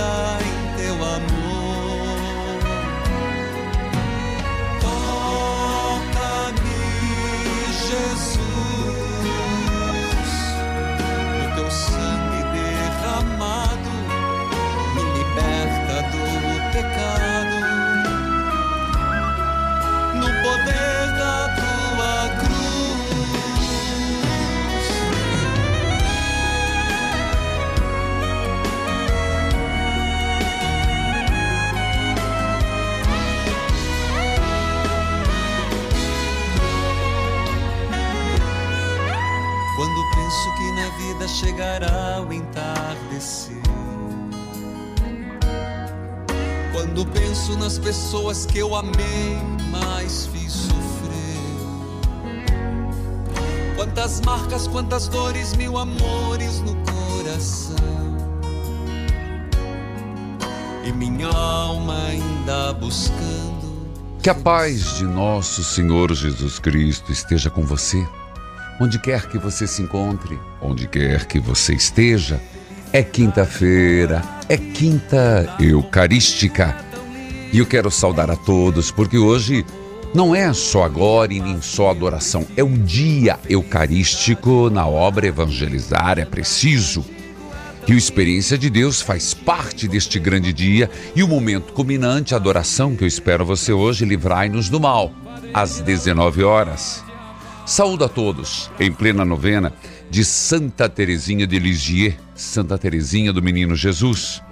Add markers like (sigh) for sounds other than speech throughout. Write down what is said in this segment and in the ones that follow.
Vida na vida chegará o entardecer. Quando penso nas pessoas que eu amei, mas fiz sofrer. Quantas marcas, quantas dores, mil amores no coração. E minha alma ainda buscando. Que a paz de nosso Senhor Jesus Cristo esteja com você, onde quer que você se encontre, onde quer que você esteja. É quinta-feira, é quinta eucarística. E eu quero saudar a todos, porque hoje não é só agora e nem só adoração, é um dia eucarístico na obra Evangelizar, é preciso. E o Experiência de Deus faz parte deste grande dia e o momento culminante, a adoração que eu espero você hoje, livrai-nos do mal, às 19 horas. Saúdo a todos em plena novena de Santa Teresinha de Lisieux, Santa Teresinha do Menino Jesus.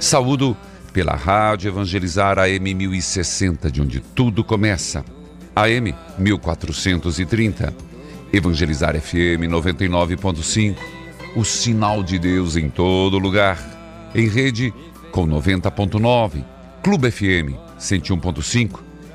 Saúdo pela Rádio Evangelizar AM 1060, de onde tudo começa. AM 1430. Evangelizar FM 99.5. O sinal de Deus em todo lugar. Em rede com 90.9. Clube FM 101.5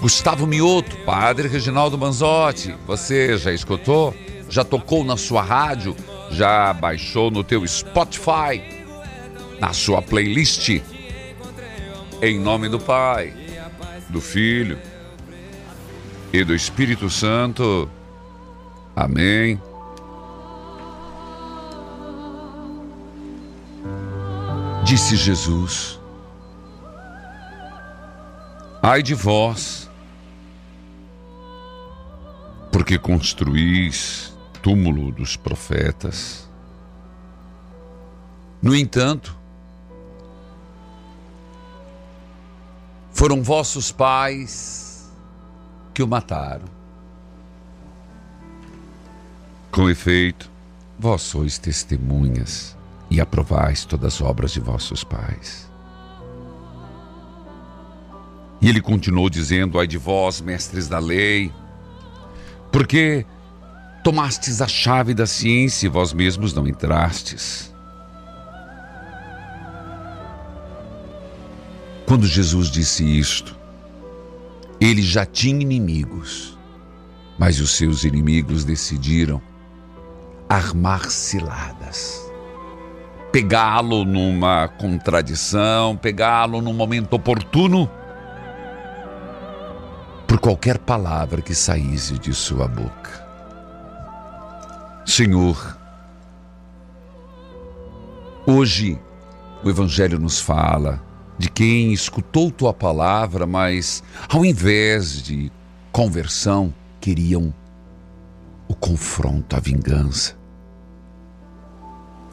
Gustavo Mioto, Padre Reginaldo Manzotti, você já escutou? Já tocou na sua rádio? Já baixou no teu Spotify? Na sua playlist? Em nome do Pai, do Filho e do Espírito Santo. Amém. Disse Jesus: Ai de vós, porque construís túmulo dos profetas. No entanto, foram vossos pais que o mataram. Com efeito, vós sois testemunhas e aprovais todas as obras de vossos pais. E ele continuou dizendo: Ai de vós, mestres da lei, porque tomastes a chave da ciência e vós mesmos não entrastes. Quando Jesus disse isto, ele já tinha inimigos, mas os seus inimigos decidiram armar ciladas, pegá-lo numa contradição, pegá-lo num momento oportuno por qualquer palavra que saísse de sua boca. Senhor, hoje o Evangelho nos fala de quem escutou tua palavra, mas ao invés de conversão, queriam o confronto, a vingança.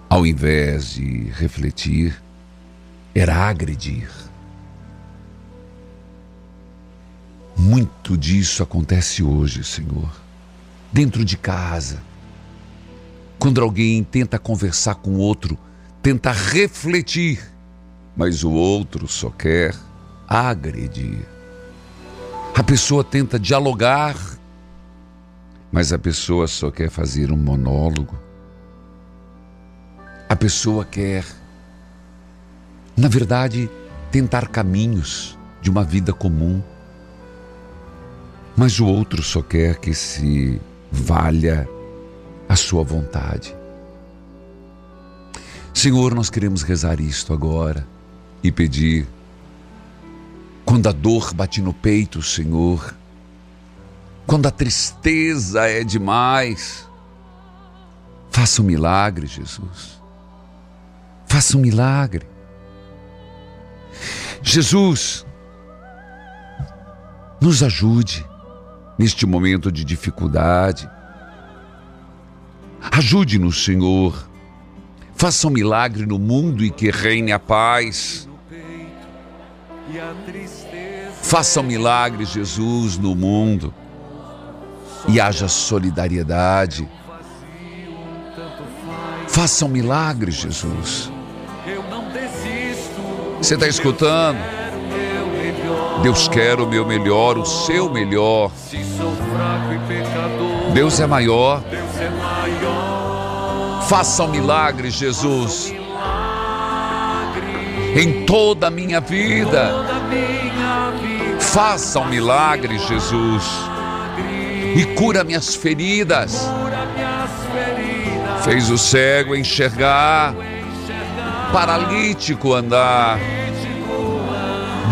Ao invés de refletir, era agredir. Muito disso acontece hoje, Senhor, dentro de casa. Quando alguém tenta conversar com outro, tenta refletir, mas o outro só quer agredir. A pessoa tenta dialogar, mas a pessoa só quer fazer um monólogo. A pessoa quer, na verdade, tentar caminhos de uma vida comum. Mas o outro só quer que se valha a sua vontade. Senhor, nós queremos rezar isto agora e pedir, quando a dor bate no peito, Senhor, quando a tristeza é demais, faça um milagre, Jesus. Faça um milagre. Jesus, nos ajude neste momento de dificuldade. Ajude-nos, Senhor. Faça um milagre no mundo e que reine a paz. Faça um milagre, Jesus, no mundo e haja solidariedade. Faça um milagre, Jesus. Você está escutando? Deus quer o meu melhor, o seu melhor. Deus é maior. Faça um milagre, Jesus. Em toda a minha vida. Faça um milagre, Jesus. E cura minhas feridas. Fez o cego enxergar, paralítico andar.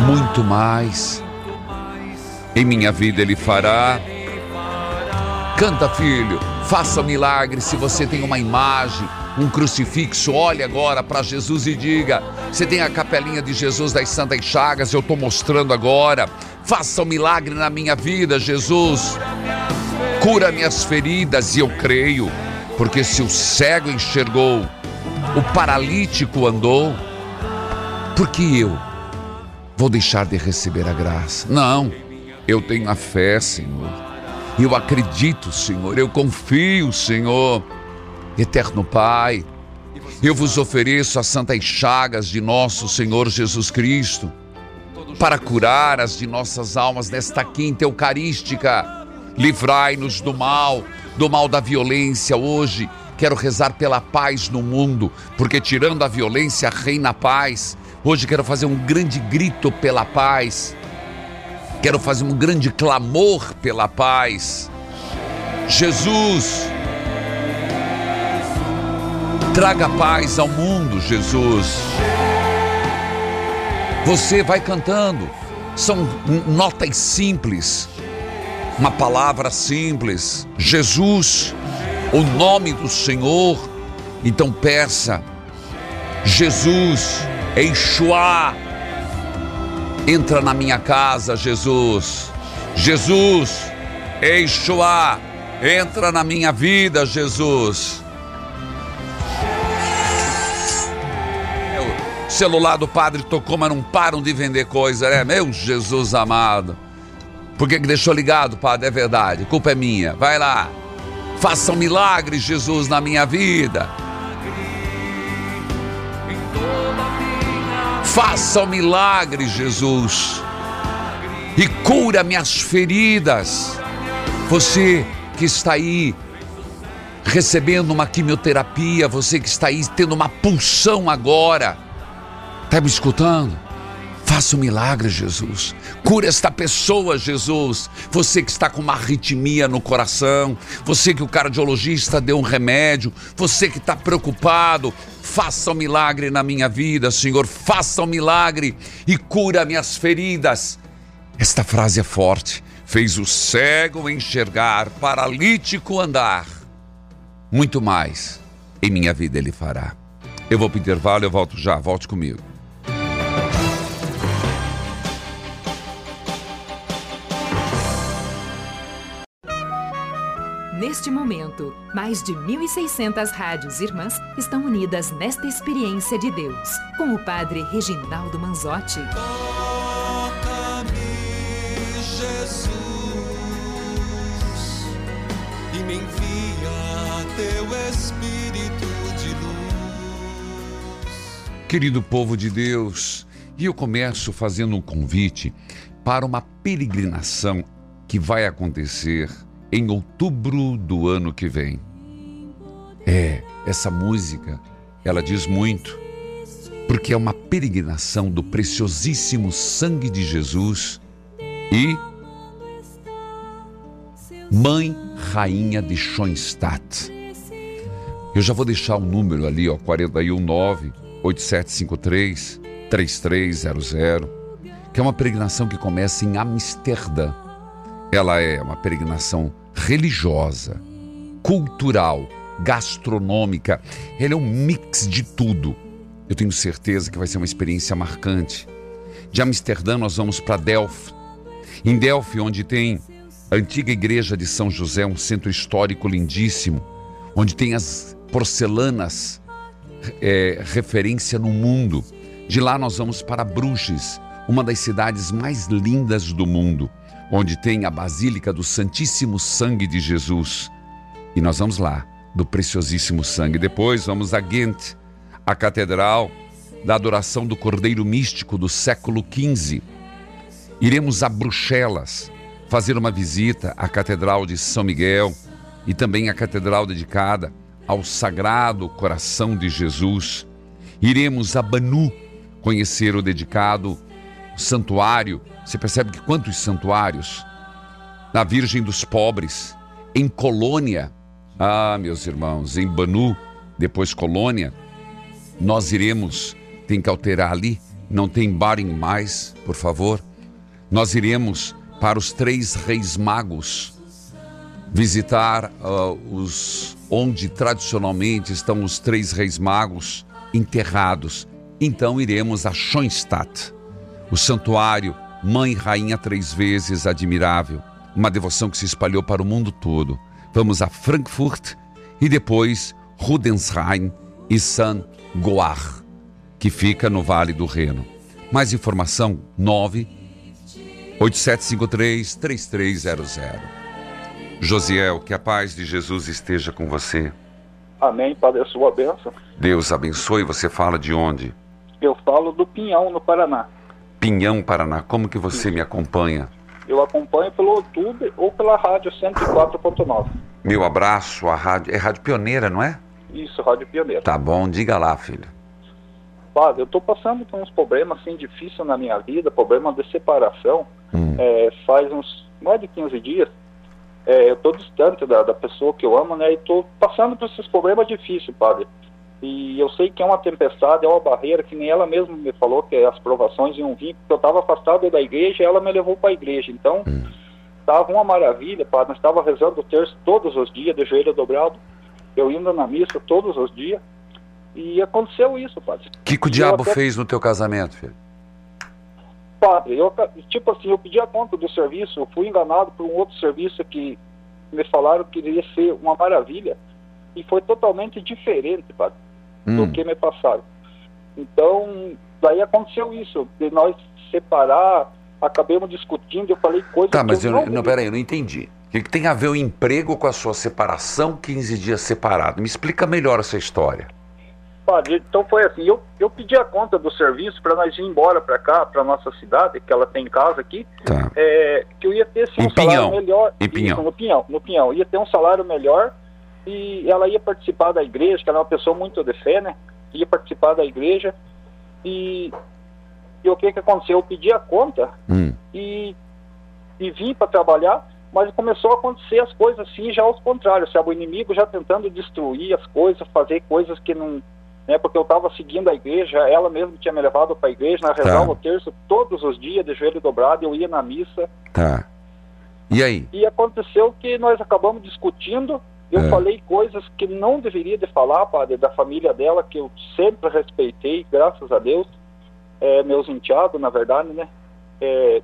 Muito mais. Em minha vida ele fará. Canta, filho, faça milagre. Se você tem uma imagem, um crucifixo, olhe agora para Jesus e diga: Você tem a capelinha de Jesus das Santas Chagas, eu estou mostrando agora. Faça um milagre na minha vida, Jesus. Cura minhas feridas e eu creio, porque se o cego enxergou, o paralítico andou, porque eu vou deixar de receber a graça? Não, eu tenho a fé, Senhor. Eu acredito, Senhor, eu confio, Senhor. Eterno Pai, eu vos ofereço as santas chagas de nosso Senhor Jesus Cristo para curar as de nossas almas nesta quinta eucarística. Livrai-nos do mal, do mal da violência hoje. Quero rezar pela paz no mundo, porque tirando a violência reina a paz. Hoje quero fazer um grande grito pela paz. Quero fazer um grande clamor pela paz. Jesus, traga paz ao mundo, Jesus. Você vai cantando, são notas simples, uma palavra simples. Jesus, o nome do Senhor. Então peça, Jesus, Eixuá Entra na minha casa, Jesus. Jesus, Eixoá, entra na minha vida, Jesus. O celular do padre tocou, mas não param de vender coisa, né? Meu Jesus amado. Por que, que deixou ligado, padre? É verdade, culpa é minha. Vai lá. Faça um milagre, Jesus, na minha vida. Faça o milagre, Jesus, e cura minhas feridas. Você que está aí recebendo uma quimioterapia, você que está aí tendo uma pulsão agora, está me escutando? Faça um milagre, Jesus. Cura esta pessoa, Jesus. Você que está com uma arritmia no coração, você que o cardiologista deu um remédio, você que está preocupado, faça um milagre na minha vida, Senhor. Faça um milagre e cura minhas feridas. Esta frase é forte. Fez o cego enxergar, paralítico andar. Muito mais em minha vida ele fará. Eu vou para o intervalo, eu volto já. Volte comigo. Neste momento, mais de 1.600 rádios irmãs estão unidas nesta experiência de Deus, com o Padre Reginaldo Manzotti. Toca-me, Jesus, e me envia teu Espírito de luz. Querido povo de Deus, e eu começo fazendo um convite para uma peregrinação que vai acontecer em outubro do ano que vem. É, essa música, ela diz muito, porque é uma peregrinação do preciosíssimo sangue de Jesus e Mãe Rainha de Schoenstatt. Eu já vou deixar o um número ali, ó, 419 8753 3300, que é uma peregrinação que começa em Amsterdã. Ela é uma peregrinação religiosa, cultural, gastronômica. Ela é um mix de tudo. Eu tenho certeza que vai ser uma experiência marcante. De Amsterdã nós vamos para Delft. Em Delft, onde tem a antiga igreja de São José, um centro histórico lindíssimo, onde tem as porcelanas é, referência no mundo. De lá nós vamos para Bruges, uma das cidades mais lindas do mundo onde tem a Basílica do Santíssimo Sangue de Jesus. E nós vamos lá, do preciosíssimo sangue. Depois vamos a Ghent, a Catedral da Adoração do Cordeiro Místico do século XV. Iremos a Bruxelas fazer uma visita à Catedral de São Miguel e também à Catedral dedicada ao Sagrado Coração de Jesus. Iremos a Banu conhecer o dedicado santuário você percebe que quantos santuários? Na Virgem dos Pobres, em Colônia, ah, meus irmãos, em Banu, depois Colônia, nós iremos, tem que alterar ali, não tem Barim mais, por favor. Nós iremos para os três reis magos visitar uh, os onde tradicionalmente estão os três reis magos enterrados. Então iremos a Schoenstatt, o santuário Mãe Rainha três vezes admirável, uma devoção que se espalhou para o mundo todo. Vamos a Frankfurt e depois Rudensheim e St. Goar, que fica no Vale do Reno. Mais informação 9 8753 3300. Josiel, que a paz de Jesus esteja com você. Amém, Padre, a sua bênção. Deus abençoe. Você fala de onde? Eu falo do Pinhão, no Paraná. Pinhão, Paraná. Como que você me acompanha? Eu acompanho pelo YouTube ou pela rádio 104.9. Meu abraço, a rádio. É Rádio Pioneira, não é? Isso, Rádio Pioneira. Tá bom, diga lá, filho. Padre, eu tô passando por uns problemas assim difíceis na minha vida, problema de separação. Hum. É, faz uns mais de 15 dias. É, eu tô distante da, da pessoa que eu amo, né? E tô passando por esses problemas difíceis, padre. E eu sei que é uma tempestade, é uma barreira, que nem ela mesma me falou que as provações iam vir, porque eu estava afastado da igreja e ela me levou para a igreja. Então, estava hum. uma maravilha, padre. Nós estava rezando o terço todos os dias, de joelho dobrado, eu indo na missa todos os dias. E aconteceu isso, padre. O que, que o diabo até... fez no teu casamento, filho? Padre, eu, tipo assim, eu pedi a conta do serviço, eu fui enganado por um outro serviço que me falaram que iria ser uma maravilha e foi totalmente diferente, padre hum. do que me passaram. Então, daí aconteceu isso, de nós separar, acabamos discutindo, eu falei coisas Tá, mas eu, eu não, não, peraí, eu não entendi. O que, que tem a ver o emprego com a sua separação, 15 dias separado? Me explica melhor essa história. Padre, então foi assim, eu, eu pedi a conta do serviço para nós ir embora para cá, para nossa cidade, que ela tem casa aqui, tá. é, que eu ia ter assim, um salário melhor. Em Pinhão. Isso, no Pinhão, no Pinhão. Ia ter um salário melhor e ela ia participar da igreja, que ela é uma pessoa muito de fé, né? Ia participar da igreja e, e o que que aconteceu? Eu pedi a conta hum. e, e vim para trabalhar, mas começou a acontecer as coisas assim já aos contrários, sabe? O inimigo já tentando destruir as coisas, fazer coisas que não... Né, porque eu estava seguindo a igreja, ela mesma tinha me levado para a igreja, na rezava tá. o terço todos os dias, de joelho dobrado, eu ia na missa. Tá. E aí? E aconteceu que nós acabamos discutindo eu é. falei coisas que não deveria de falar, padre, da família dela, que eu sempre respeitei, graças a Deus, é, meus enteados, na verdade, né? É,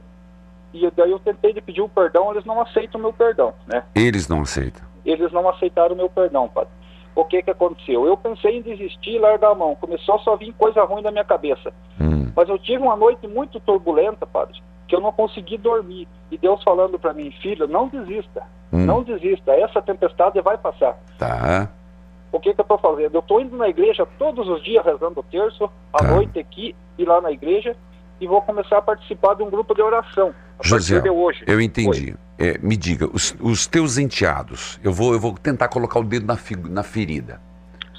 e daí eu tentei de pedir o perdão, eles não aceitam o meu perdão, né? Eles não aceitam? eles não aceitaram o meu perdão, padre. O que que aconteceu? Eu pensei em desistir e largar a mão. Começou a só vir coisa ruim na minha cabeça. Hum. Mas eu tive uma noite muito turbulenta, padre, que eu não consegui dormir. E Deus falando para mim, filho, não desista. Hum. Não desista. Essa tempestade vai passar. Tá. O que que eu estou fazendo? Eu estou indo na igreja todos os dias rezando o terço, à Tá. noite aqui e lá na igreja, e vou começar a participar de um grupo de oração. José, eu entendi. É, me diga, os, os teus enteados, eu vou, eu vou tentar colocar o dedo na, na ferida.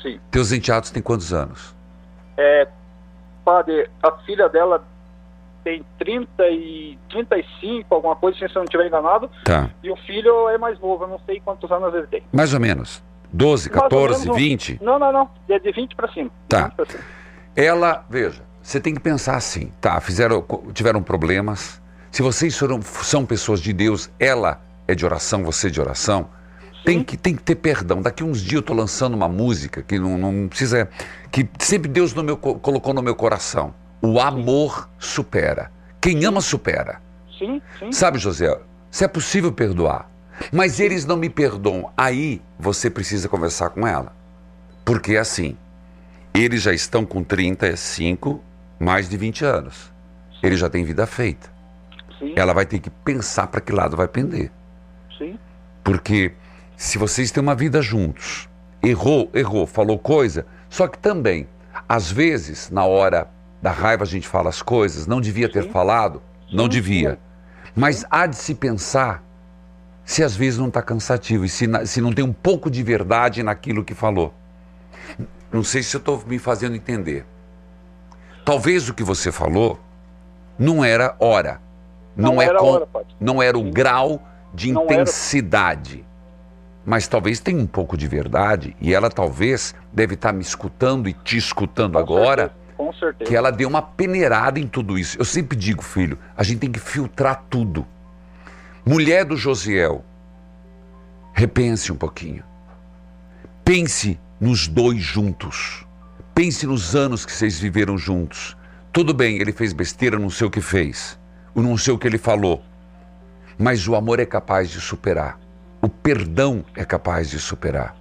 Sim. Teus enteados têm quantos anos? É, padre, a filha dela tem 30 e 35, alguma coisa, se eu não estiver enganado, Tá. e o filho é mais novo, eu não sei quantos anos ele tem. Mais ou menos. 12, Mais ou 14, menos um- 20? Não, não, não, é de 20 para cima. Tá. 20 pra cima. Ela, veja, você tem que pensar assim, tá? Fizeram, tiveram problemas. Se vocês foram, são pessoas de Deus, ela é de oração, você é de oração. Tem que, tem que ter perdão. Daqui uns dias eu tô lançando uma música que não, não precisa. que sempre Deus no meu, co- colocou no meu coração. O amor supera. Quem ama supera. Sim, sim. Sabe, José, se é possível perdoar, mas eles não me perdoam, aí você precisa conversar com ela. Porque é assim, eles já estão com 35, mais de 20 anos. Eles já têm vida feita. Sim, Ela vai ter que pensar para que lado vai pender. sim, Porque se vocês têm uma vida juntos, errou, errou, falou coisa, só que também, às vezes, na hora da raiva a gente fala as coisas, não devia ter falado, não devia. Mas há de se pensar se às vezes não está cansativo e se, se não tem um pouco de verdade naquilo que falou. Não sei se eu estou me fazendo entender. Talvez o que você falou não era hora. Não, Não é era com- hora, não era o Sim. grau de Não era. intensidade. Mas talvez tenha um pouco de verdade e ela talvez deve estar me escutando e te escutando Com agora, certeza, Com certeza. que ela deu uma peneirada em tudo isso. Eu sempre digo, filho, a gente tem que filtrar tudo. Mulher do Josiel, repense um pouquinho. Pense nos dois juntos. Pense nos anos que vocês viveram juntos. Tudo bem, ele fez besteira, não sei o que fez. Não sei o que ele falou. Mas o amor é capaz de superar. O perdão é capaz de superar.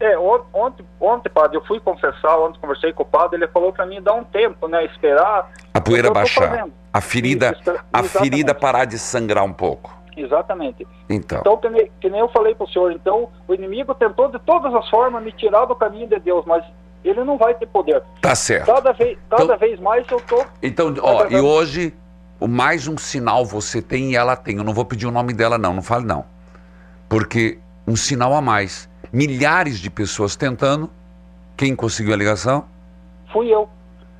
É, on- ontem, ontem, padre, eu fui confessar, ontem conversei com o padre, ele falou para mim dar um tempo, né, esperar. A poeira baixar. A ferida, Isso, a ferida parar de sangrar um pouco. Exatamente. Então, Então, que nem, que nem eu falei para o senhor, então, o inimigo tentou de todas as formas me tirar do caminho de Deus, mas ele não vai ter poder. tá certo. Cada vez, cada Então- vez mais eu tô. Então, ó, e hoje, o mais um sinal você tem e ela tem. Eu não vou pedir o nome dela, não, não fale não. Porque um sinal a mais. Milhares de pessoas tentando. Quem conseguiu a ligação? Fui eu.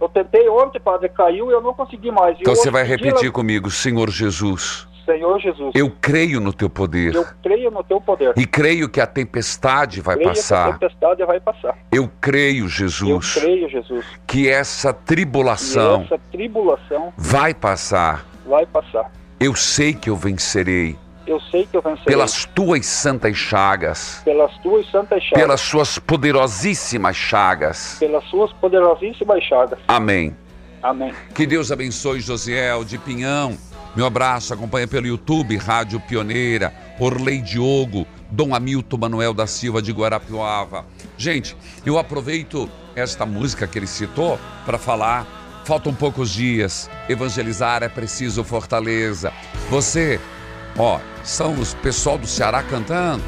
Eu tentei ontem, padre, caiu e eu não consegui mais. Então você vai repetir comigo, Senhor Jesus, Senhor Jesus, eu creio no teu poder. eu creio no teu poder. E creio que a tempestade vai creio que a passar. tempestade vai passar. Eu creio, Jesus, Eu creio, Jesus. que essa tribulação essa tribulação vai passar. vai passar. Eu sei que eu vencerei Eu sei que eu vencerei pelas tuas santas chagas, pelas tuas santas chagas, pelas suas poderosíssimas chagas. pelas suas poderosíssimas chagas. Amém. Amém. Que Deus abençoe Josiel de Pinhão. Meu abraço, acompanha pelo YouTube, Rádio Pioneira, Orley Diogo, Dom Hamilton Manuel da Silva de Guarapuava. Gente, eu aproveito esta música que ele citou para falar. Faltam poucos dias. Evangelizar é preciso fortaleza. Você, ó, são os pessoal do Ceará cantando.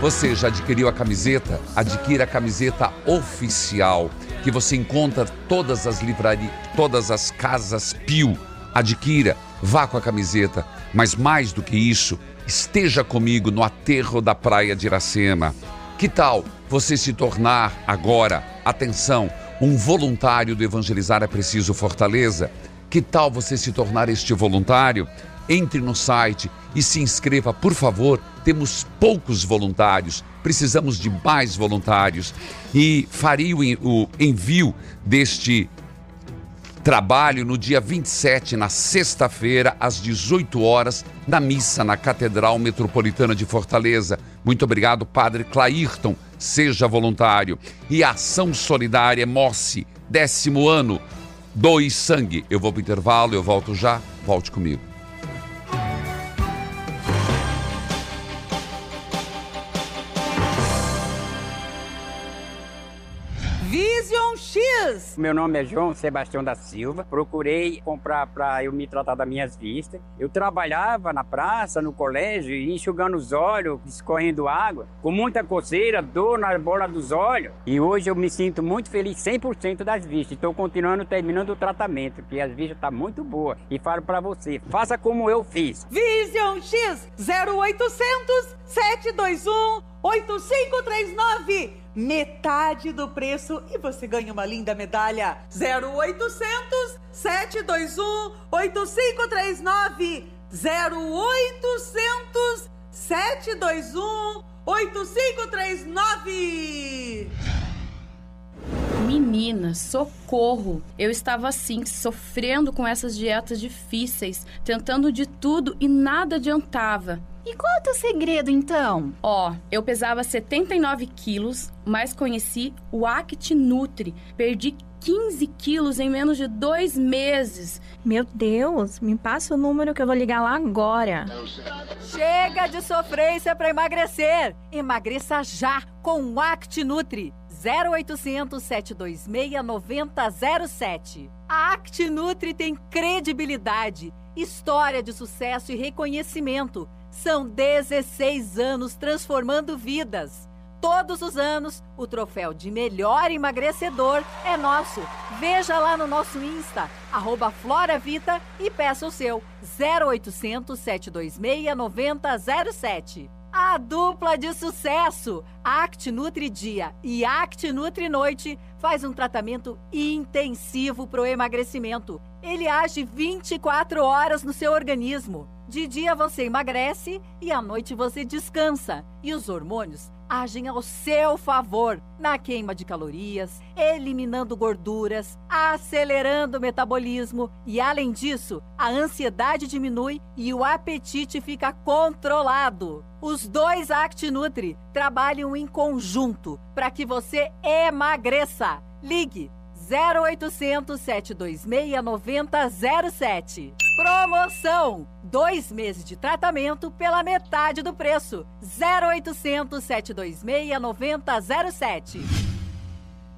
Você já adquiriu a camiseta? Adquira a camiseta oficial que você encontra todas as livrarias, todas as casas Pio. Adquira, vá com a camiseta, mas mais do que isso, esteja comigo no aterro da praia de Iracema. Que tal você se tornar agora, atenção, um voluntário do Evangelizar é Preciso Fortaleza? Que tal você se tornar este voluntário? Entre no site e se inscreva, por favor. Temos poucos voluntários, precisamos de mais voluntários. E faria o en- o envio deste trabalho no dia 27, na sexta-feira, às 18 horas, na missa na Catedral Metropolitana de Fortaleza. Muito obrigado, Padre Clairton. Seja voluntário. E a Ação Solidária Morse, décimo ano. Doe sangue. Eu vou para o intervalo, eu volto já. Volte comigo. X! Meu nome é João Sebastião da Silva. Procurei comprar para eu me tratar das minhas vistas. Eu trabalhava na praça, no colégio, enxugando os olhos, escorrendo água, com muita coceira, dor na bola dos olhos. E hoje eu me sinto muito feliz 100% das vistas. Estou continuando terminando o tratamento, porque as vistas estão tá muito boas. E falo para você, faça como eu fiz. Vision X 0800 721 8539 metade do preço e você ganha uma linda medalha. 0800 721 8539 0800 721 8539 Menina, socorro! Eu estava assim, sofrendo com essas dietas difíceis, tentando de tudo e nada adiantava. E qual é o teu segredo, então? Ó, oh, eu pesava 79 quilos, mas conheci o Act Nutri. Perdi 15 quilos em menos de dois meses. Meu Deus, me passa o número que eu vou ligar lá agora. Chega de sofrência para emagrecer. Emagreça já com o Act Nutri. 0800 726 9007. A Act Nutri tem credibilidade, história de sucesso e reconhecimento são 16 anos transformando vidas. Todos os anos, o troféu de melhor emagrecedor é nosso. Veja lá no nosso Insta, Floravita e peça o seu 0800 726 9007. A dupla de sucesso, Act Nutri Dia e Act Nutri Noite, faz um tratamento intensivo para o emagrecimento. Ele age 24 horas no seu organismo. De dia você emagrece e à noite você descansa. E os hormônios agem ao seu favor na queima de calorias, eliminando gorduras, acelerando o metabolismo e, além disso, a ansiedade diminui e o apetite fica controlado. Os dois ActiNutri trabalham em conjunto para que você emagreça. Ligue 0800 726 9007. Promoção! Dois meses de tratamento pela metade do preço. 0800 726 9007.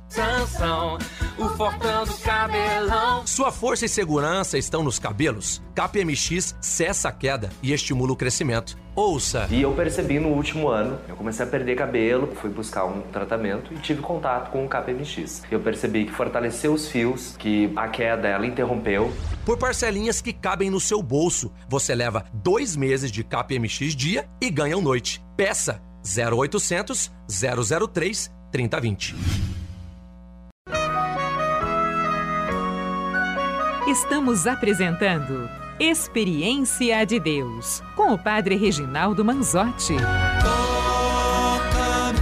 Sansão, o fortão do cabelão. Sua força e segurança estão nos cabelos? KPMX cessa a queda e estimula o crescimento. Ouça. E eu percebi no último ano, eu comecei a perder cabelo, fui buscar um tratamento e tive contato com o KPMX. Eu percebi que fortaleceu os fios, que a queda ela interrompeu. Por parcelinhas que cabem no seu bolso, você leva dois meses de KPMX dia e ganha um noite. Peça 0800 003 3020. Estamos apresentando Experiência de Deus com o Padre Reginaldo Manzotti. Toca-me,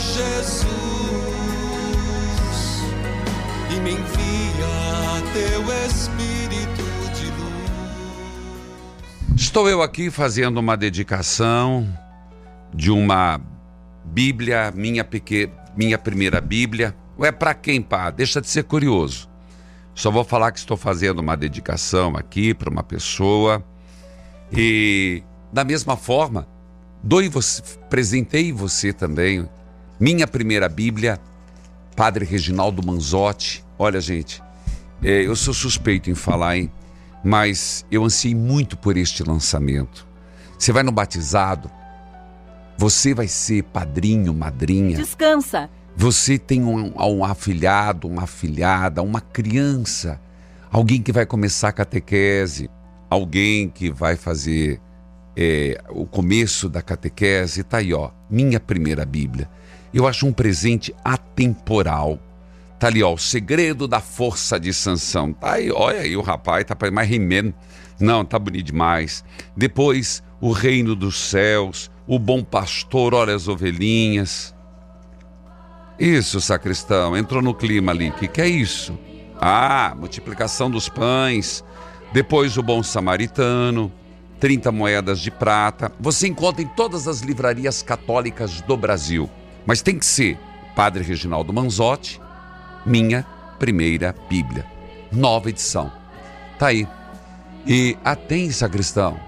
Jesus, e me envia teu Espírito de luz. Estou eu aqui fazendo uma dedicação de uma Bíblia, minha, pequena, minha primeira Bíblia. É para quem, pá? Deixa de ser curioso. Só vou falar que estou fazendo uma dedicação aqui para uma pessoa. E da mesma forma, dou você, presentei você também minha primeira Bíblia, Padre Reginaldo Manzotti. Olha, gente, é, eu sou suspeito em falar, hein? Mas eu ansiei muito por este lançamento. Você vai no batizado, você vai ser padrinho, madrinha. Descansa você tem um, um afilhado, uma afilhada, uma criança, alguém que vai começar a catequese, alguém que vai fazer é, o começo da catequese, tá aí, ó, minha primeira Bíblia. Eu acho um presente atemporal. Tá ali, ó, o segredo da força de Sansão. Tá aí, olha aí o rapaz, tá mais rimendo. Não, tá bonito demais. Depois, o reino dos céus, o bom pastor, olha as ovelhinhas. Isso, sacristão, entrou no clima ali. Que que é isso? Ah, multiplicação dos pães. Depois o bom samaritano, 30 moedas de prata. Você encontra em todas as livrarias católicas do Brasil. Mas tem que ser Padre Reginaldo Manzotti, minha primeira Bíblia. Nova edição. Tá aí. E atém, sacristão.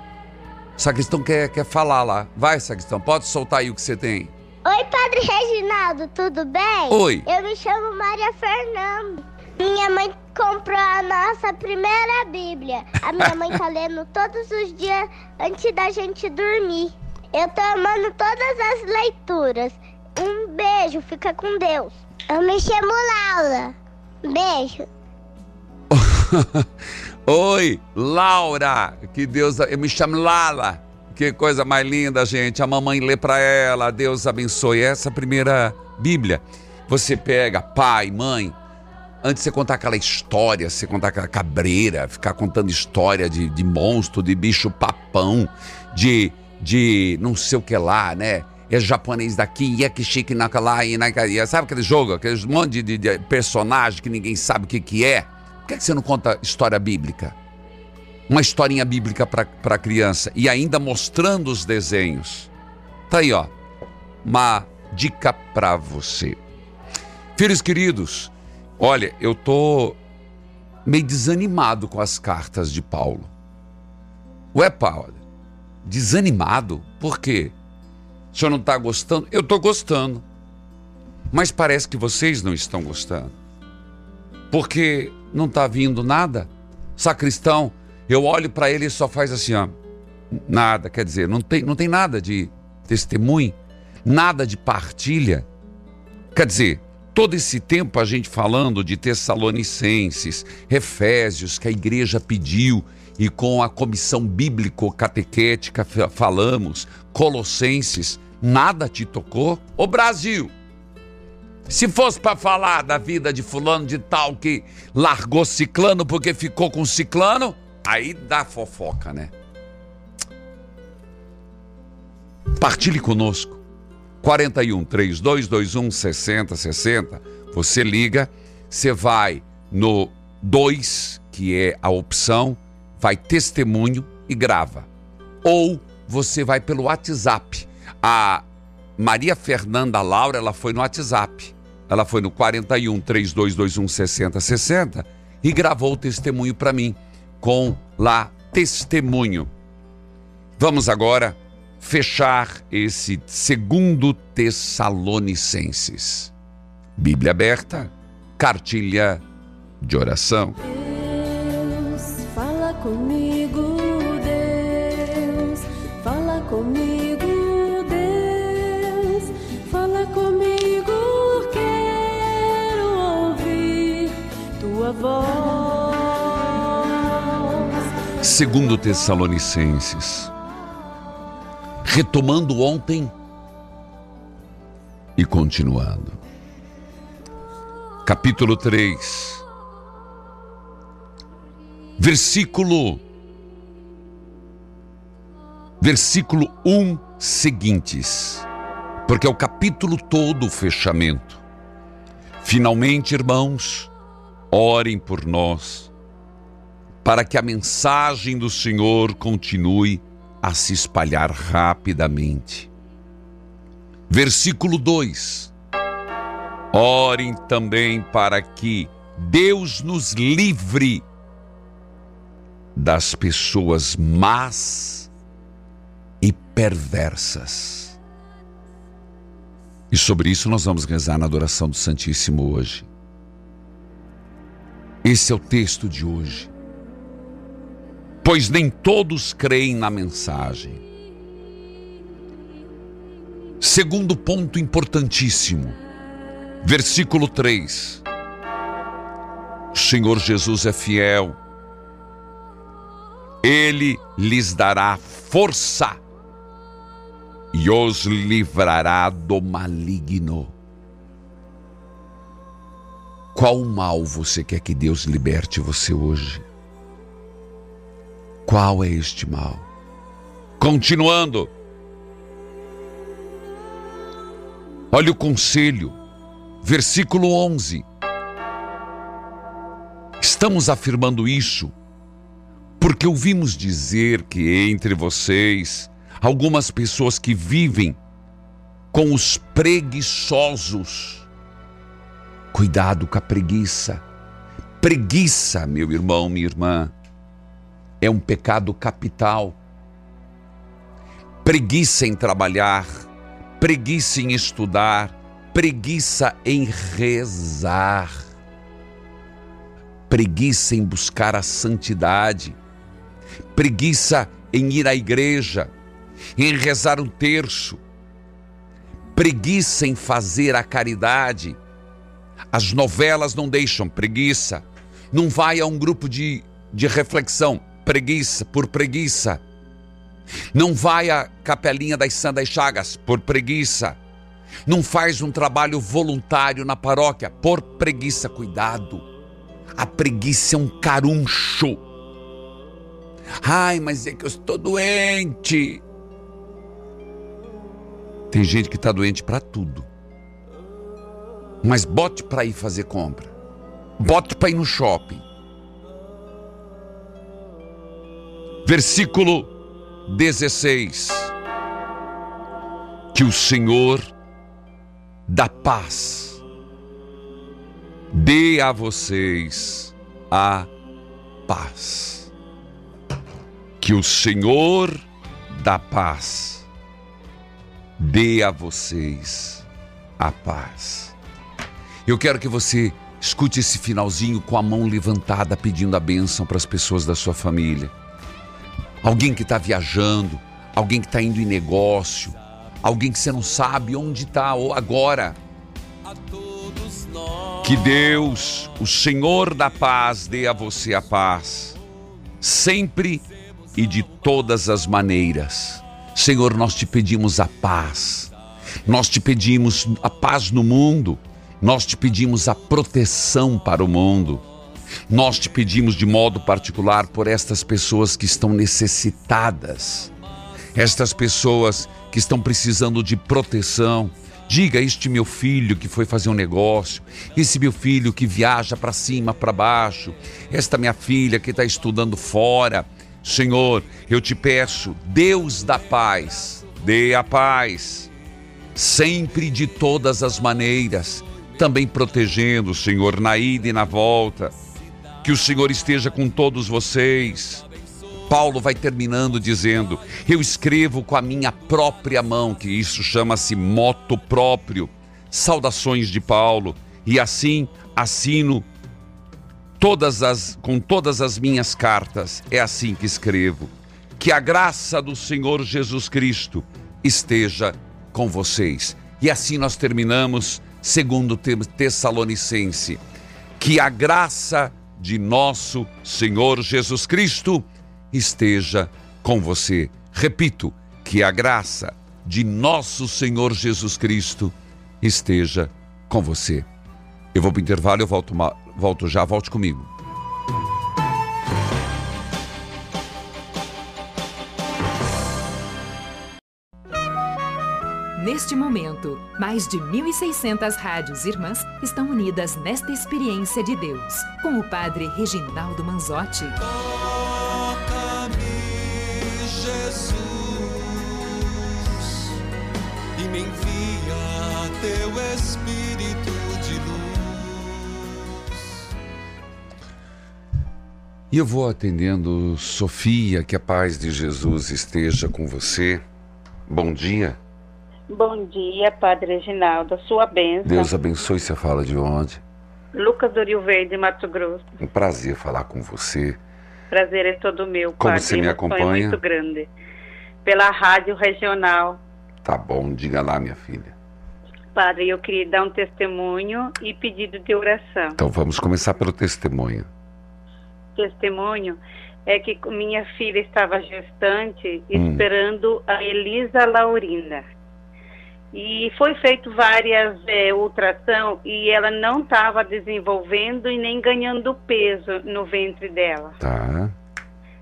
Sacristão quer, quer falar lá. Vai, sacristão, pode soltar aí o que você tem. Oi, Padre Reginaldo, tudo bem? Oi. Eu me chamo Maria Fernanda. Minha mãe comprou a nossa primeira Bíblia. A minha mãe tá (laughs) lendo todos os dias antes da gente dormir. Eu tô amando todas as leituras. Um beijo, fica com Deus. Eu me chamo Laura. Beijo. (laughs) Oi, Laura. Que Deus. Eu me chamo Lala. Que coisa mais linda, gente. A mamãe lê para ela. Deus abençoe. Essa primeira Bíblia. Você pega pai, mãe. Antes de você contar aquela história, você contar aquela cabreira, ficar contando história de, de monstro, de bicho papão, de, de não sei o que lá, né? É japonês daqui, é que chique naquela e naquela. Sabe aquele jogo, aquele monte de, de, de personagem que ninguém sabe o que, que é? Por que, que você não conta história bíblica? Uma historinha bíblica para criança e ainda mostrando os desenhos. Tá aí, ó. Uma dica para você. Filhos queridos, olha, eu tô meio desanimado com as cartas de Paulo. Ué, Paulo, desanimado? Por quê? O senhor não está gostando? Eu estou gostando. Mas parece que vocês não estão gostando. Porque não está vindo nada. Sacristão, eu olho para ele e só faz assim, ó. Nada, quer dizer, não tem, não tem nada de testemunho, nada de partilha. Quer dizer, todo esse tempo a gente falando de Tessalonicenses, Efésios, que a igreja pediu, e com a comissão bíblico-catequética falamos, Colossenses, nada te tocou? O Brasil! Se fosse para falar da vida de fulano de tal que largou ciclano porque ficou com ciclano, aí dá fofoca, né? Partilhe conosco. 41 3221 6060. Você liga, você vai no 2, que é a opção, vai testemunho e grava. Ou você vai pelo WhatsApp. A Maria Fernanda Laura, ela foi no WhatsApp. Ela foi no 41 3221 6060 e gravou o testemunho para mim com lá testemunho. Vamos agora fechar esse segundo Tessalonicenses. Bíblia aberta, cartilha de oração. Deus, fala comigo, Deus, fala comigo, Deus, fala comigo, quero ouvir tua voz. Segundo Tessalonicenses. Retomando ontem e continuando. Capítulo 3. Versículo versículo 1 seguintes. Porque é o capítulo todo o fechamento. Finalmente, irmãos, orem por nós, para que a mensagem do Senhor continue a se espalhar rapidamente. Versículo 2: Orem também para que Deus nos livre das pessoas más e perversas. E sobre isso nós vamos rezar na adoração do Santíssimo hoje. Esse é o texto de hoje. Pois nem todos creem na mensagem. Segundo ponto importantíssimo, versículo 3. O Senhor Jesus é fiel. Ele lhes dará força e os livrará do maligno. Qual mal você quer que Deus liberte você hoje? Qual é este mal? Continuando. Olha o conselho, versículo 11. Estamos afirmando isso porque ouvimos dizer que entre vocês algumas pessoas que vivem com os preguiçosos. Cuidado com a preguiça. Preguiça, meu irmão, minha irmã, é um pecado capital. Preguiça em trabalhar, preguiça em estudar, preguiça em rezar, preguiça em buscar a santidade, preguiça em ir à igreja, em rezar um terço, preguiça em fazer a caridade. As novelas não deixam preguiça. Não vai a um grupo de, de reflexão, preguiça por preguiça. Não vai à capelinha das Sandas Chagas por preguiça. Não faz um trabalho voluntário na paróquia por preguiça. Cuidado. A preguiça é um caruncho. Ai, mas é que eu estou doente. Tem gente que está doente para tudo. Mas bote para ir fazer compra. Bote para ir no shopping. Versículo 16. Que o Senhor da paz dê a vocês a paz. Que o Senhor da paz dê a vocês a paz. Eu quero que você escute esse finalzinho com a mão levantada pedindo a bênção para as pessoas da sua família alguém que está viajando, alguém que está indo em negócio, alguém que você não sabe onde está ou agora. Que Deus, o Senhor da paz, dê a você a paz, sempre e de todas as maneiras. Senhor, nós te pedimos a paz, nós te pedimos a paz no mundo, nós te pedimos a proteção para o mundo. Nós te pedimos de modo particular por estas pessoas que estão necessitadas, estas pessoas que estão precisando de proteção. Diga este meu filho que foi fazer um negócio, esse meu filho que viaja para cima, para baixo, esta minha filha que está estudando fora. Senhor, eu te peço, Deus da paz, dê a paz, sempre de todas as maneiras, também protegendo, Senhor, na ida e na volta que o Senhor esteja com todos vocês. Paulo vai terminando dizendo: Eu escrevo com a minha própria mão, que isso chama-se moto próprio. Saudações de Paulo, e assim assino todas as com todas as minhas cartas. É assim que escrevo. Que a graça do Senhor Jesus Cristo esteja com vocês. E assim nós terminamos segundo Tessalonicense. Que a graça de nosso Senhor Jesus Cristo esteja com você. Repito, que a graça de nosso Senhor Jesus Cristo esteja com você. Eu vou para o intervalo, eu volto, volto já, volte comigo. Neste momento, mais de 1.600 rádios irmãs estão unidas nesta experiência de Deus, com o Padre Reginaldo Manzotti. Toca-me, Jesus, e me envia teu Espírito de luz. E eu vou atendendo Sofia, que a paz de Jesus esteja com você. Bom dia. Bom dia, Padre Reginaldo. A sua bênção. Deus abençoe. Você fala de onde? Lucas do Rio Verde, Mato Grosso. Um prazer falar com você. Prazer é todo meu, Como Padre. você me acompanha? Muito grande. Pela rádio regional. Tá bom, diga lá, minha filha. Padre, eu queria dar um testemunho e pedido de oração. Então vamos começar pelo testemunho. Testemunho é que minha filha estava gestante Hum. esperando a Elisa Laurinda. E foi feito várias é, ultrassom e ela não estava desenvolvendo e nem ganhando peso no ventre dela. Tá.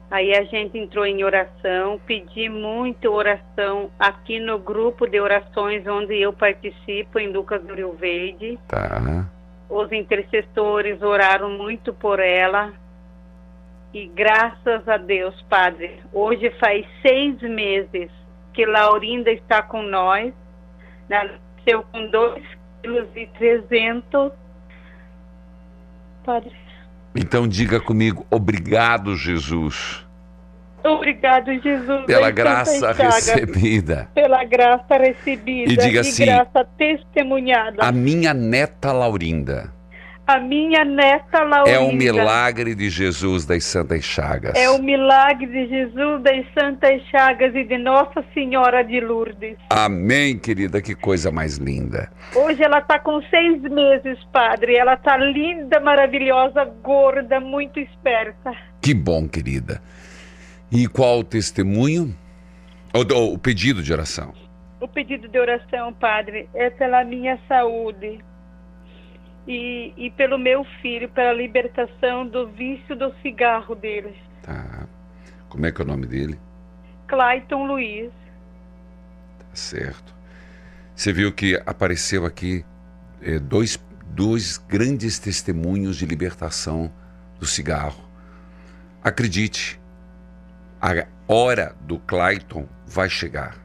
Aí a gente entrou em oração, pedi muita oração aqui no grupo de orações onde eu participo, em Lucas do Rio Verde. Tá. Os intercessores oraram muito por ela. E graças a Deus, Padre, hoje faz seis meses que Laurinda está com nós. Nasceu com 2 quilos e 300. Padre, Então diga comigo, obrigado, Jesus. Obrigado, Jesus. Pela graça Chagas. recebida. Pela graça recebida. E diga assim, graça testemunhada. A minha neta Laurinda A minha neta Laurinda. é um milagre de Jesus das Santas Chagas. É o milagre de Jesus das Santas Chagas e de Nossa Senhora de Lourdes. Amém, querida, que coisa mais linda. Hoje ela está com seis meses, padre. Ela está linda, maravilhosa, gorda, muito esperta. Que bom, querida. E qual o testemunho? Ou o pedido de oração? O pedido de oração, padre, é pela minha saúde e, e pelo meu filho, pela libertação do vício do cigarro dele. Tá. Como é que é o nome dele? Clayton Luiz. Tá certo. Você viu que apareceu aqui eh, dois, dois grandes testemunhos de libertação do cigarro. Acredite, a hora do Clayton vai chegar.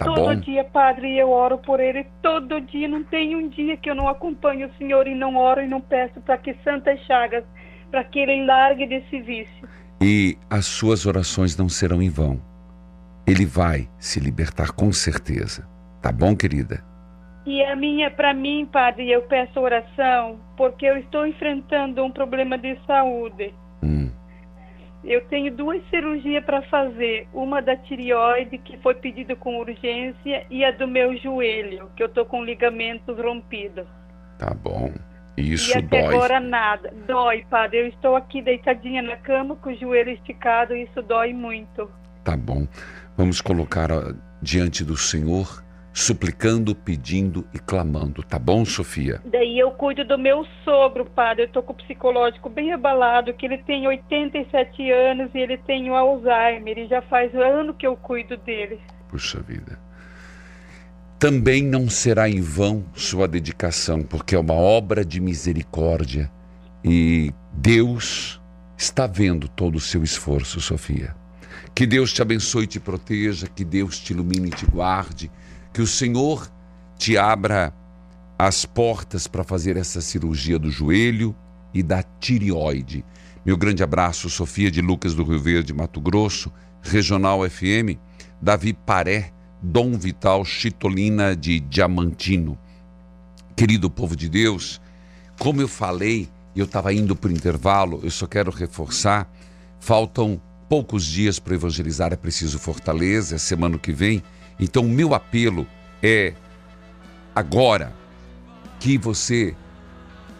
Tá todo bom? dia, padre, eu oro por ele. Todo dia, não tem um dia que eu não acompanho o Senhor e não oro e não peço para que Santas Chagas, para que ele largue desse vício. E as suas orações não serão em vão. Ele vai se libertar com certeza. Tá bom, querida? E a minha, para mim, padre, eu peço oração porque eu estou enfrentando um problema de saúde. Hum. Eu tenho duas cirurgias para fazer, uma da tireoide que foi pedida com urgência e a do meu joelho, que eu tô com ligamentos rompidos. Tá bom. Isso e até dói. agora nada. Dói, padre. Eu estou aqui deitadinha na cama com o joelho esticado e isso dói muito. Tá bom. Vamos colocar diante do Senhor, suplicando, pedindo e clamando. Tá bom, Sofia? Daí eu cuido do meu sogro, padre. Eu tô com o psicológico bem abalado, que ele tem 87 anos e ele tem o Alzheimer. E já faz ano que eu cuido dele. Puxa vida. Também não será em vão sua dedicação, porque é uma obra de misericórdia e Deus está vendo todo o seu esforço, Sofia. Que Deus te abençoe e te proteja, que Deus te ilumine e te guarde, que o Senhor te abra as portas para fazer essa cirurgia do joelho e da tireoide. Meu grande abraço, Sofia de Lucas do Rio Verde, Mato Grosso, Regional FM, Davi Paré, Dom Vital Chitolina de Diamantino. Querido povo de Deus, como eu falei, eu estava indo para o intervalo, eu só quero reforçar, faltam poucos dias para evangelizar, é preciso Fortaleza, é semana que vem. Então, o meu apelo é agora que você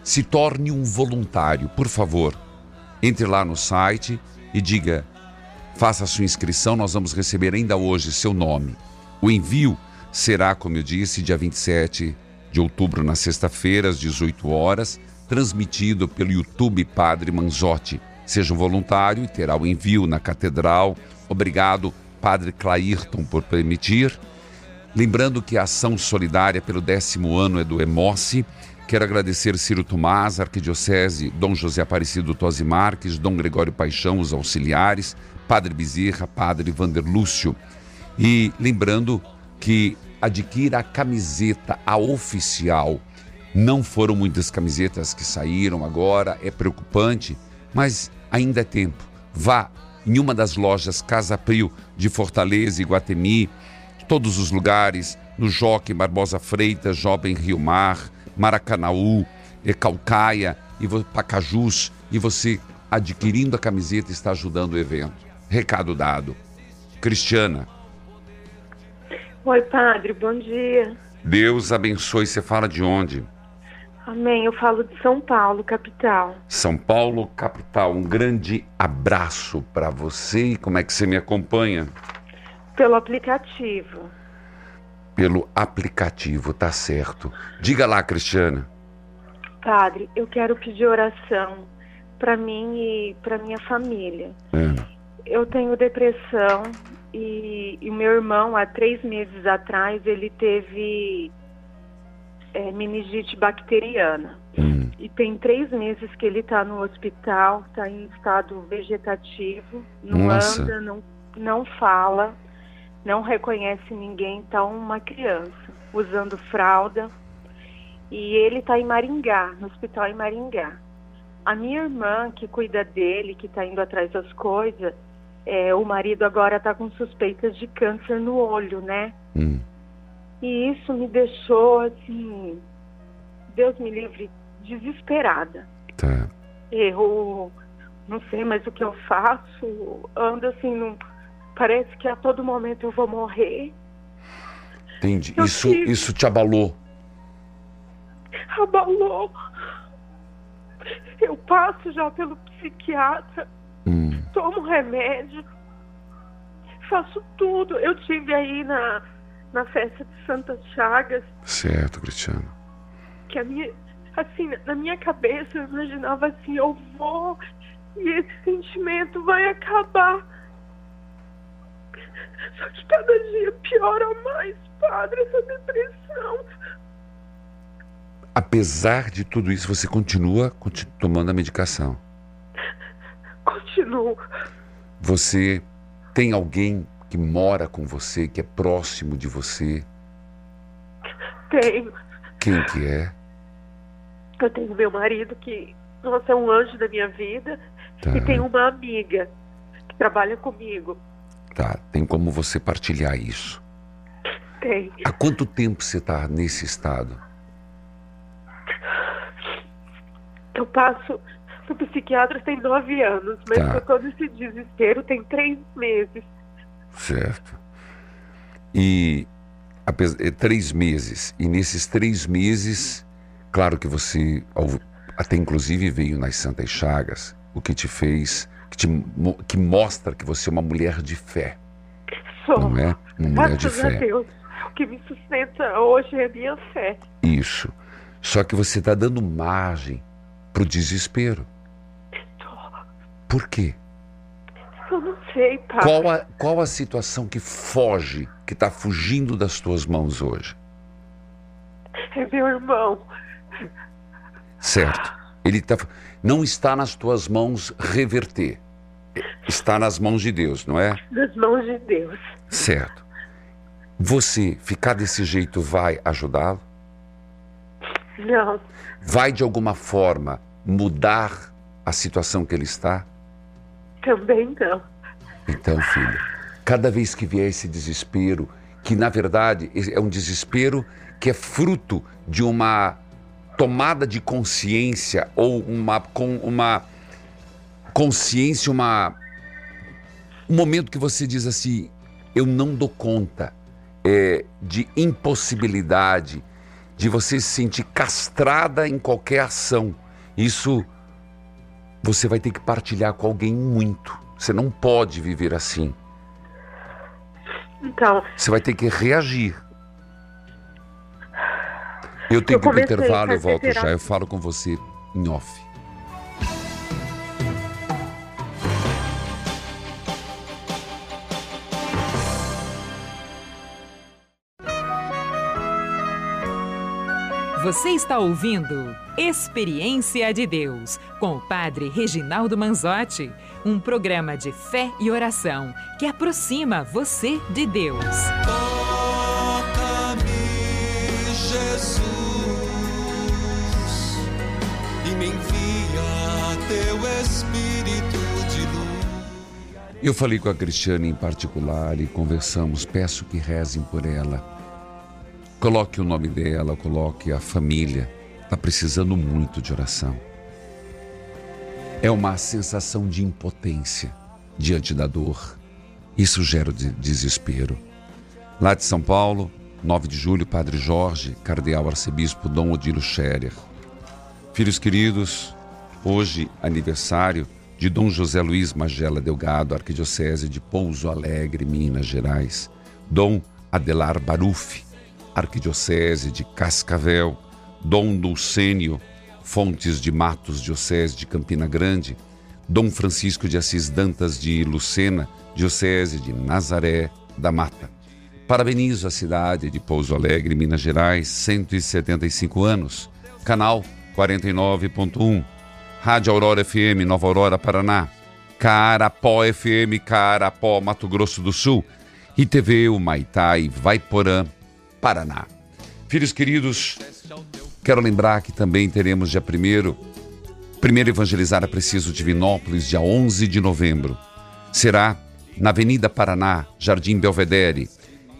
se torne um voluntário. Por favor, entre lá no site e diga, faça a sua inscrição, nós vamos receber ainda hoje seu nome. O envio será, como eu disse, dia 27 de outubro, na sexta-feira, às 18 horas, transmitido pelo YouTube Padre Manzotti. Seja um voluntário e terá o envio na Catedral. Obrigado, Padre Clairton, por permitir. Lembrando que a ação solidária pelo décimo ano é do Emoce. Quero agradecer Ciro Tomás, Arquidiocese, Dom José Aparecido Tosi Marques, Dom Gregório Paixão, os auxiliares, Padre Bezerra, Padre Vander Lúcio. E lembrando que adquira a camiseta, a oficial. Não foram muitas camisetas que saíram agora, é preocupante, mas ainda é tempo. Vá em uma das lojas Casa Prio de Fortaleza e Guatemi, todos os lugares, no Joque Barbosa Freitas, Jovem Rio Mar, Maracanaú, eh, Calcaia e Pacajus, e você adquirindo a camiseta está ajudando o evento. Recado dado. Cristiana, Oi, padre, bom dia. Deus abençoe. Você fala de onde? Amém. Eu falo de São Paulo, capital. São Paulo, capital. Um grande abraço para você. E como é que você me acompanha? Pelo aplicativo. Pelo aplicativo, tá certo. Diga lá, Cristiana. Padre, eu quero pedir oração para mim e para minha família. É. Eu tenho depressão e, e o meu irmão, há três meses atrás, ele teve é, meningite bacteriana. E tem três meses que ele está no hospital, está em estado vegetativo, não Nossa. anda, não, não fala, não reconhece ninguém, está uma criança usando fralda. E ele está em Maringá, no hospital em Maringá. A minha irmã, que cuida dele, que está indo atrás das coisas, é, o marido agora está com suspeitas de câncer no olho, né? Hum. E isso me deixou assim, Deus me livre, desesperada. Tá. Eu não sei mais o que eu faço, ando assim, não, parece que a todo momento eu vou morrer. Entendi. Eu Isso, tive- isso te abalou. Abalou. Eu passo já pelo psiquiatra, Hum. tomo remédio, faço tudo. Eu tive aí na, na festa de Santa Chagas, Certo, Cristiano. que a minha, assim, na minha cabeça eu imaginava assim, eu vou e esse sentimento vai acabar. Só que cada dia piora mais, padre, essa depressão. Apesar de tudo isso, você continua conti- tomando a medicação. Continuo. Você tem alguém que mora com você, que é próximo de você. Tenho. Quem que é? Eu tenho meu marido que, nossa, é um anjo da minha vida. Tá. E tenho uma amiga que trabalha comigo. Tá, tem como você partilhar isso. Tem. Há quanto tempo você está nesse estado? Eu passo no psiquiatra tem nove anos, mas Tá. eu tô nesse desespero tem três meses. Certo. E é, três meses. E nesses três meses, claro que você até inclusive veio nas Santas Chagas, o que te fez, que, te que mostra que você é uma mulher de fé, Sou. não é? Uma mulher de Graças a fé. Deus. O que me sustenta hoje é a minha fé. Isso. Só que você está dando margem para o desespero. Por quê? Sei. Qual a, qual a situação que foge, que está fugindo das tuas mãos hoje? É meu irmão. Certo. Ele tá, não está nas tuas mãos reverter. Está nas mãos de Deus, não é? Nas mãos de Deus. Certo. Você ficar desse jeito vai ajudá-lo? Não. Vai de alguma forma mudar a situação que ele está? Também não. Então, filho, cada vez que vier esse desespero, que na verdade é um desespero que é fruto de uma tomada de consciência ou uma com uma consciência, uma um momento que você diz assim, eu não dou conta é, de impossibilidade, de você se sentir castrada em qualquer ação. Isso você vai ter que partilhar com alguém muito. Você não pode viver assim. Então, Você vai ter que reagir. Eu tenho Eu que ir comecei intervalo, eu volto fazer já. terapia. Eu falo com você em off. Você está ouvindo Experiência de Deus com o Padre Reginaldo Manzotti, um programa de fé e oração que aproxima você de Deus. Toca-me, Jesus, e me envia teu Espírito de luz. Eu falei com a Cristiane em particular e conversamos. Peço que rezem por ela. Coloque o nome dela, coloque a família. Está precisando muito de oração. É uma sensação de impotência diante da dor. Isso gera de- desespero. Lá de São Paulo, 9 de julho, Padre Jorge, Cardeal Arcebispo Dom Odilo Scherer. Filhos queridos, hoje aniversário de Dom José Luiz Magela Delgado, Arquidiocese de Pouso Alegre, Minas Gerais. Dom Adelar Baruf, Arquidiocese de Cascavel. Dom Dulcênio Fontes de Matos, Diocese de Campina Grande. Dom Francisco de Assis Dantas de Lucena, Diocese de Nazaré da Mata. Parabenizo a cidade de Pouso Alegre, Minas Gerais, 175 anos. Canal 49.1. Rádio Aurora FM, Nova Aurora, Paraná. Carapó FM, Carapó, Mato Grosso do Sul. E TV Humaitá e Vaiporã, Paraná. Filhos queridos, quero lembrar que também teremos dia 1 Primeiro Evangelizar é Preciso Divinópolis, dia 11 de novembro. Será na Avenida Paraná, Jardim Belvedere.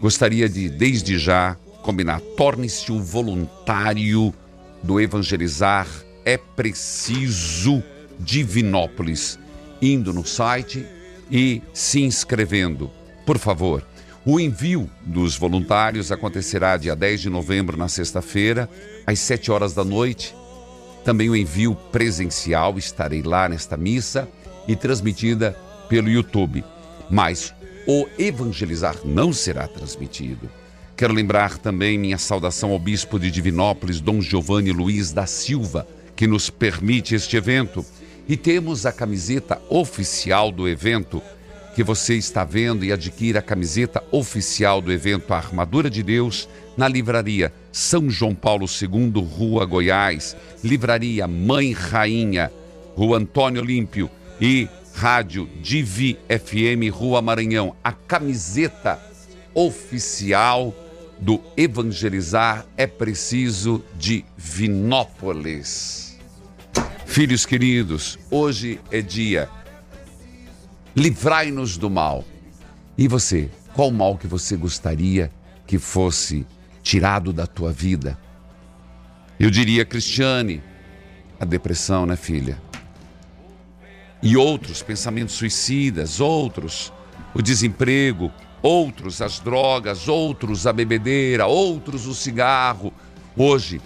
Gostaria de, desde já, combinar: torne-se um voluntário do Evangelizar é Preciso Divinópolis, indo no site e se inscrevendo. Por favor, o envio dos voluntários acontecerá dia 10 de novembro, na sexta-feira, às 7 horas da noite. Também o envio presencial, estarei lá nesta missa e transmitida pelo YouTube. Mas o evangelizar não será transmitido. Quero lembrar também minha saudação ao bispo de Divinópolis, Dom Giovanni Luiz da Silva, que nos permite este evento. E temos a camiseta oficial do evento que você está vendo e adquira a camiseta oficial do evento Armadura de Deus na livraria São João Paulo II, Rua Goiás, livraria Mãe Rainha, Rua Antônio Olímpio e Rádio Divi FM, Rua Maranhão. A camiseta oficial do Evangelizar é preciso de Vinópolis. Filhos queridos, hoje é dia livrai-nos do mal. E você, qual mal que você gostaria que fosse tirado da tua vida? Eu diria, Cristiane, a depressão, né, filha? E outros, pensamentos suicidas, outros, o desemprego, outros, as drogas, outros, a bebedeira, outros, o cigarro. Hoje,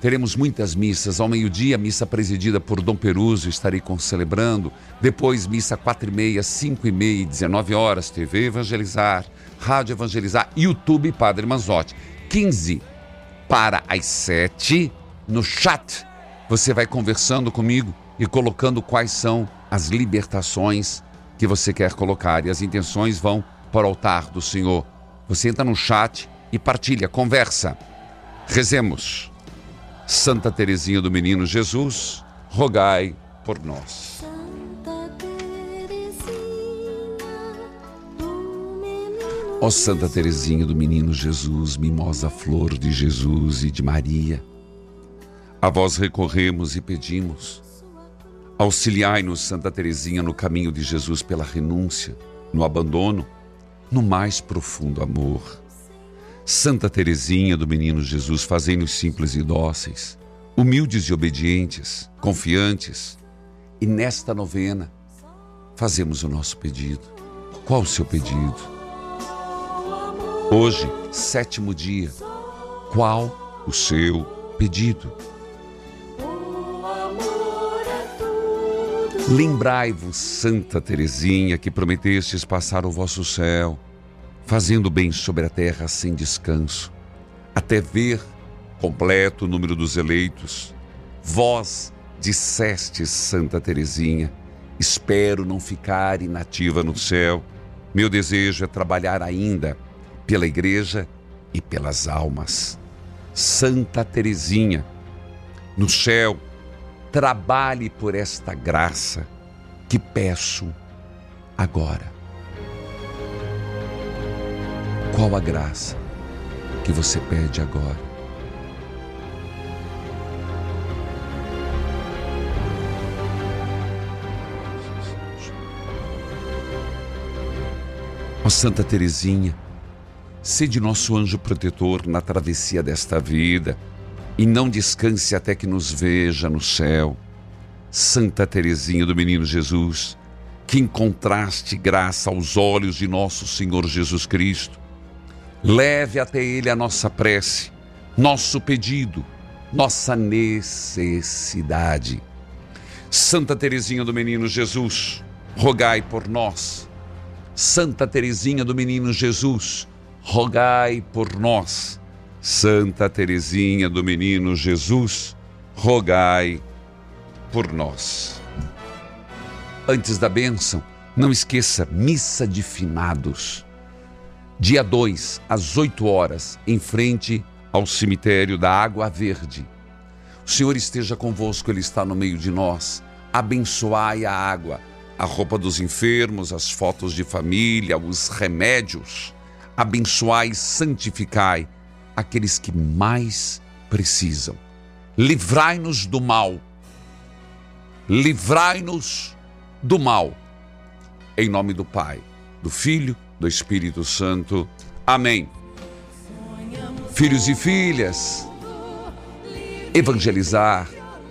Teremos muitas missas. Ao meio-dia, missa presidida por Dom Peruso, estarei celebrando. Depois, missa quatro e meia, cinco e meia e 19 horas, TV Evangelizar, Rádio Evangelizar, YouTube Padre Manzotti. 15 para as 7, no chat, você vai conversando comigo e colocando quais são as libertações que você quer colocar. E as intenções vão para o altar do Senhor. Você entra no chat e partilha, conversa. Rezemos. Santa Teresinha do Menino Jesus, rogai por nós. Ó oh, Santa Teresinha do Menino Jesus, mimosa flor de Jesus e de Maria, a vós recorremos e pedimos. Auxiliai-nos, Santa Teresinha, no caminho de Jesus pela renúncia, no abandono, no mais profundo amor. Santa Teresinha do Menino Jesus, fazei-nos simples e dóceis, humildes e obedientes, confiantes. E nesta novena, fazemos o nosso pedido. Qual o seu pedido? Hoje, sétimo dia, qual o seu pedido? Lembrai-vos, Santa Teresinha, que prometestes passar o vosso céu fazendo bem sobre a terra sem descanso, até ver completo o número dos eleitos. Vós disseste, Santa Teresinha, espero não ficar inativa no céu. Meu desejo é trabalhar ainda pela igreja e pelas almas. Santa Teresinha, no céu, trabalhe por esta graça que peço agora. Qual a graça que você pede agora? Ó oh, Santa Teresinha, sede nosso anjo protetor na travessia desta vida e não descanse até que nos veja no céu. Santa Teresinha do Menino Jesus, que encontraste graça aos olhos de nosso Senhor Jesus Cristo, Leve até Ele a nossa prece, nosso pedido, nossa necessidade. Santa Teresinha do Menino Jesus, rogai por nós. Santa Teresinha do Menino Jesus, rogai por nós. Santa Teresinha do Menino Jesus, rogai por nós. Antes da bênção, não esqueça missa de finados dia 2, às 8 horas, em frente ao cemitério da Água Verde. O Senhor esteja convosco, Ele está no meio de nós. Abençoai a água, a roupa dos enfermos, as fotos de família, os remédios. Abençoai santificai aqueles que mais precisam. Livrai-nos do mal. Livrai-nos do mal. Em nome do Pai do Filho, do Espírito Santo. Amém. Filhos e filhas, evangelizar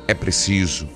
é preciso.